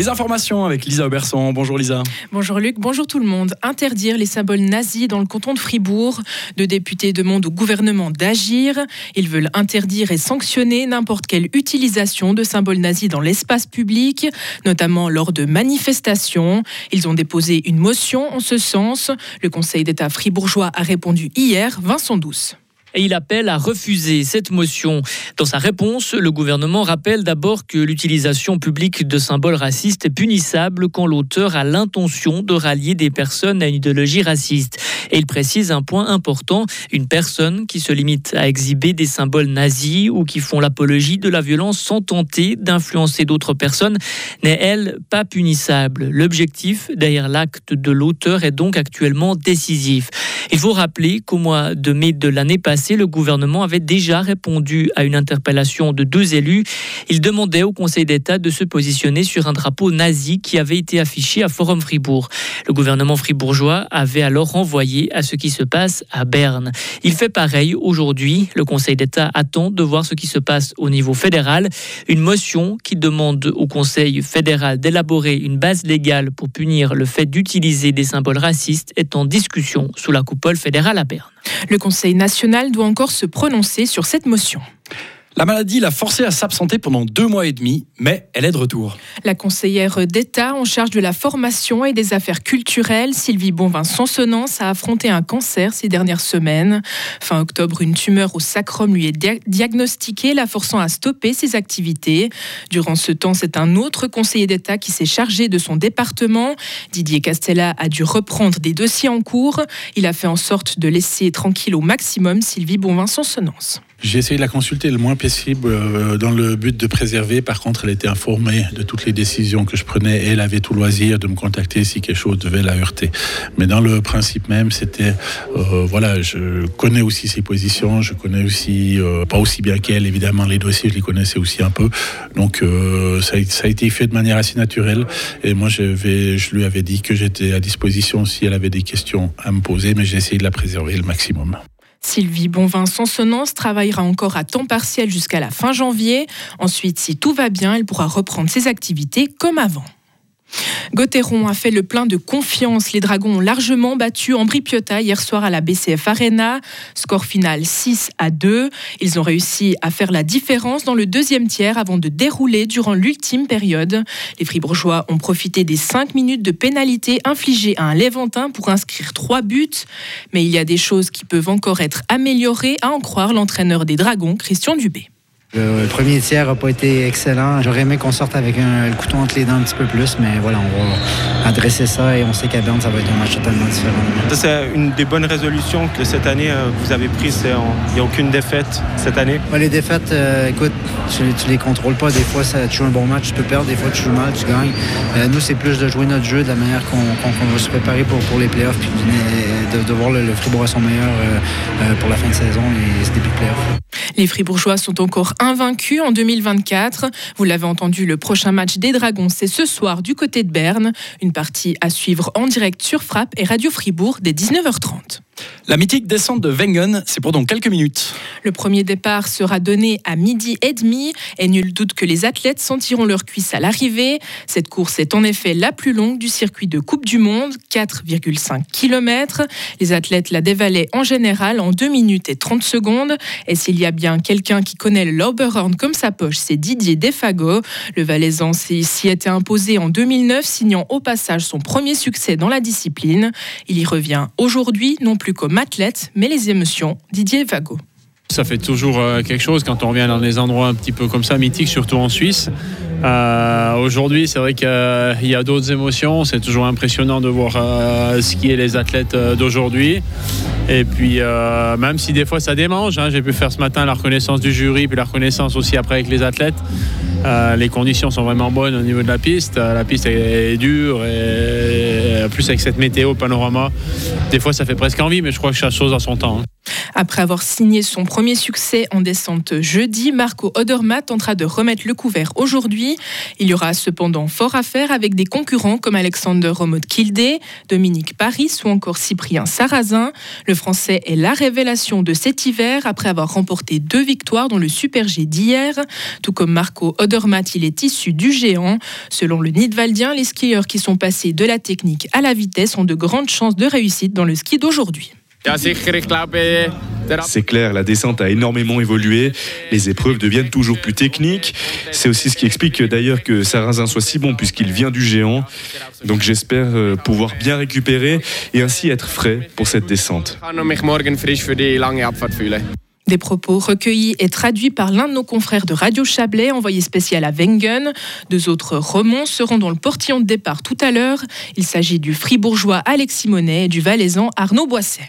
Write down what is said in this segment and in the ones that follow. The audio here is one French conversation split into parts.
Les informations avec Lisa Auberson. Bonjour Lisa. Bonjour Luc, bonjour tout le monde. Interdire les symboles nazis dans le canton de Fribourg. Deux députés demandent au gouvernement d'agir. Ils veulent interdire et sanctionner n'importe quelle utilisation de symboles nazis dans l'espace public, notamment lors de manifestations. Ils ont déposé une motion en ce sens. Le Conseil d'État fribourgeois a répondu hier, Vincent Douce et il appelle à refuser cette motion. Dans sa réponse, le gouvernement rappelle d'abord que l'utilisation publique de symboles racistes est punissable quand l'auteur a l'intention de rallier des personnes à une idéologie raciste. Et il précise un point important, une personne qui se limite à exhiber des symboles nazis ou qui font l'apologie de la violence sans tenter d'influencer d'autres personnes n'est, elle, pas punissable. L'objectif derrière l'acte de l'auteur est donc actuellement décisif. Il faut rappeler qu'au mois de mai de l'année passée, le gouvernement avait déjà répondu à une interpellation de deux élus. Il demandait au Conseil d'État de se positionner sur un drapeau nazi qui avait été affiché à Forum Fribourg. Le gouvernement fribourgeois avait alors renvoyé à ce qui se passe à Berne. Il fait pareil aujourd'hui. Le Conseil d'État attend de voir ce qui se passe au niveau fédéral. Une motion qui demande au Conseil fédéral d'élaborer une base légale pour punir le fait d'utiliser des symboles racistes est en discussion sous la fédérale à Berne. Le Conseil national doit encore se prononcer sur cette motion. La maladie l'a forcée à s'absenter pendant deux mois et demi, mais elle est de retour. La conseillère d'État en charge de la formation et des affaires culturelles, Sylvie Bonvin-Sonsonance, a affronté un cancer ces dernières semaines. Fin octobre, une tumeur au sacrum lui est diagnostiquée, la forçant à stopper ses activités. Durant ce temps, c'est un autre conseiller d'État qui s'est chargé de son département. Didier Castella a dû reprendre des dossiers en cours. Il a fait en sorte de laisser tranquille au maximum Sylvie Bonvin-Sonsonance. J'ai essayé de la consulter le moins possible euh, dans le but de préserver. Par contre, elle était informée de toutes les décisions que je prenais et elle avait tout loisir de me contacter si quelque chose devait la heurter. Mais dans le principe même, c'était, euh, voilà, je connais aussi ses positions, je connais aussi, euh, pas aussi bien qu'elle, évidemment, les dossiers, je les connaissais aussi un peu. Donc, ça a, ça, a, été fait de manière assez naturelle. Et moi, je lui avais dit que j'étais à disposition si elle avait des questions à me poser, mais j'ai essayé de la préserver le maximum. Sylvie Bonvin-Sonsonance travaillera encore à temps partiel jusqu'à la fin janvier. Ensuite, si tout va bien, elle pourra reprendre ses activités comme avant. Gauthieron a fait le plein de confiance. Les Dragons ont largement battu Ambri Piotta hier soir à la BCF Arena. Score final 6 à 2. Ils ont réussi à faire la différence dans le deuxième tiers avant de dérouler durant l'ultime période. Les Fribourgeois ont profité des 5 minutes de pénalité infligées à un Léventin pour inscrire 3 buts. Mais il y a des choses qui peuvent encore être améliorées, à en croire l'entraîneur des Dragons, Christian Dubé. Le premier tiers n'a pas été excellent. J'aurais aimé qu'on sorte avec un, couteau entre les dents un petit peu plus, mais voilà, on va adresser ça et on sait qu'à Berne, ça va être un match totalement différent. C'est une des bonnes résolutions que cette année euh, vous avez prises. Il n'y a aucune défaite cette année? les défaites, euh, écoute, tu, ne les contrôles pas. Des fois, ça, tu joues un bon match, tu peux perdre. Des fois, tu joues mal, tu gagnes. Euh, nous, c'est plus de jouer notre jeu de la manière qu'on va se préparer pour, pour les playoffs, puis de, voir le, Fribourg à son meilleur pour la fin de saison et ce début de playoffs. Les Fribourgeois sont encore invaincus en 2024. Vous l'avez entendu, le prochain match des Dragons, c'est ce soir du côté de Berne. Une partie à suivre en direct sur Frappe et Radio Fribourg dès 19h30. La mythique descente de Wengen, c'est pour dans quelques minutes. Le premier départ sera donné à midi et demi et nul doute que les athlètes sentiront leur cuisse à l'arrivée. Cette course est en effet la plus longue du circuit de Coupe du Monde, 4,5 km. Les athlètes la dévalaient en général en 2 minutes et 30 secondes. Et s'il y a bien quelqu'un qui connaît le Lauberhorn comme sa poche, c'est Didier Defago. Le Valaisan s'y était imposé en 2009, signant au passage son premier succès dans la discipline. Il y revient aujourd'hui, non plus comme athlète, mais les émotions. Didier Vago. Ça fait toujours euh, quelque chose quand on revient dans des endroits un petit peu comme ça, mythiques, surtout en Suisse. Euh, aujourd'hui, c'est vrai qu'il y a d'autres émotions. C'est toujours impressionnant de voir euh, ce qui est les athlètes d'aujourd'hui. Et puis, même si des fois ça démange, hein, j'ai pu faire ce matin la reconnaissance du jury, puis la reconnaissance aussi après avec les athlètes. les conditions sont vraiment bonnes au niveau de la piste. La piste est, dure et plus avec cette météo panorama, des fois ça fait presque envie, mais je crois que chaque chose a son temps. Hein. Après avoir signé son premier succès en descente jeudi, Marco Odermatt tentera de remettre le couvert aujourd'hui. Il y aura cependant fort à faire avec des concurrents comme Alexander Romod Kildé, Dominique Paris ou encore Cyprien Sarrazin. Le Français est la révélation de cet hiver après avoir remporté deux victoires dans le Super G d'hier. Tout comme Marco Odermatt, il est issu du géant. Selon le Nidwaldien, les skieurs qui sont passés de la technique à la vitesse ont de grandes chances de réussite dans le ski d'aujourd'hui. C'est clair, la descente a énormément évolué, les épreuves deviennent toujours plus techniques. C'est aussi ce qui explique d'ailleurs que Sarrazin soit si bon puisqu'il vient du géant. Donc j'espère euh, pouvoir bien récupérer et ainsi être frais pour cette descente. Des propos recueillis et traduits par l'un de nos confrères de Radio Chablais, envoyé spécial à Wengen. Deux autres romans seront dans le portillon de départ tout à l'heure. Il s'agit du fribourgeois Alexis Monet et du valaisan Arnaud Boisset.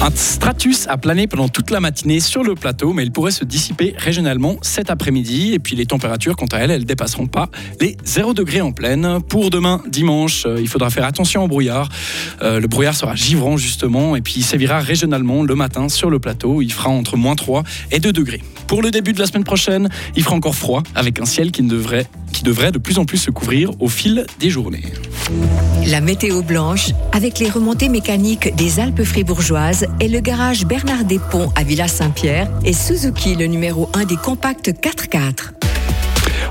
Un stratus a plané pendant toute la matinée sur le plateau, mais il pourrait se dissiper régionalement cet après-midi. Et puis les températures, quant à elles, elles dépasseront pas les 0 degrés en pleine. Pour demain, dimanche, euh, il faudra faire attention au brouillard. Euh, le brouillard sera givrant justement, et puis il sévira régionalement le matin sur le plateau. Il fera entre moins 3 et 2 degrés. Pour le début de la semaine prochaine, il fera encore froid, avec un ciel qui, ne devrait, qui devrait de plus en plus se couvrir au fil des journées. La météo blanche avec les remontées mécaniques des Alpes fribourgeoises et le garage Bernard Despont à Villa Saint-Pierre et Suzuki le numéro 1 des compacts 4x4.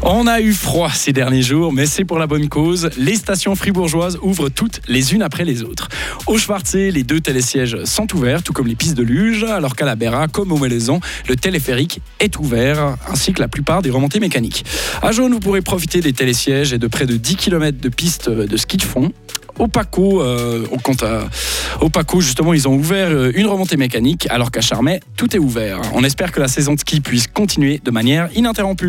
On a eu froid ces derniers jours, mais c'est pour la bonne cause. Les stations fribourgeoises ouvrent toutes les unes après les autres. Au Schwarzé, les deux télésièges sont ouverts, tout comme les pistes de luge, alors qu'à la Béra, comme au Melaison, le téléphérique est ouvert, ainsi que la plupart des remontées mécaniques. À Jaune, vous pourrez profiter des télésièges et de près de 10 km de pistes de ski de fond. Au Paco, euh, à- au Paco, justement, ils ont ouvert euh, une remontée mécanique, alors qu'à Charmey, tout est ouvert. On espère que la saison de ski puisse continuer de manière ininterrompue.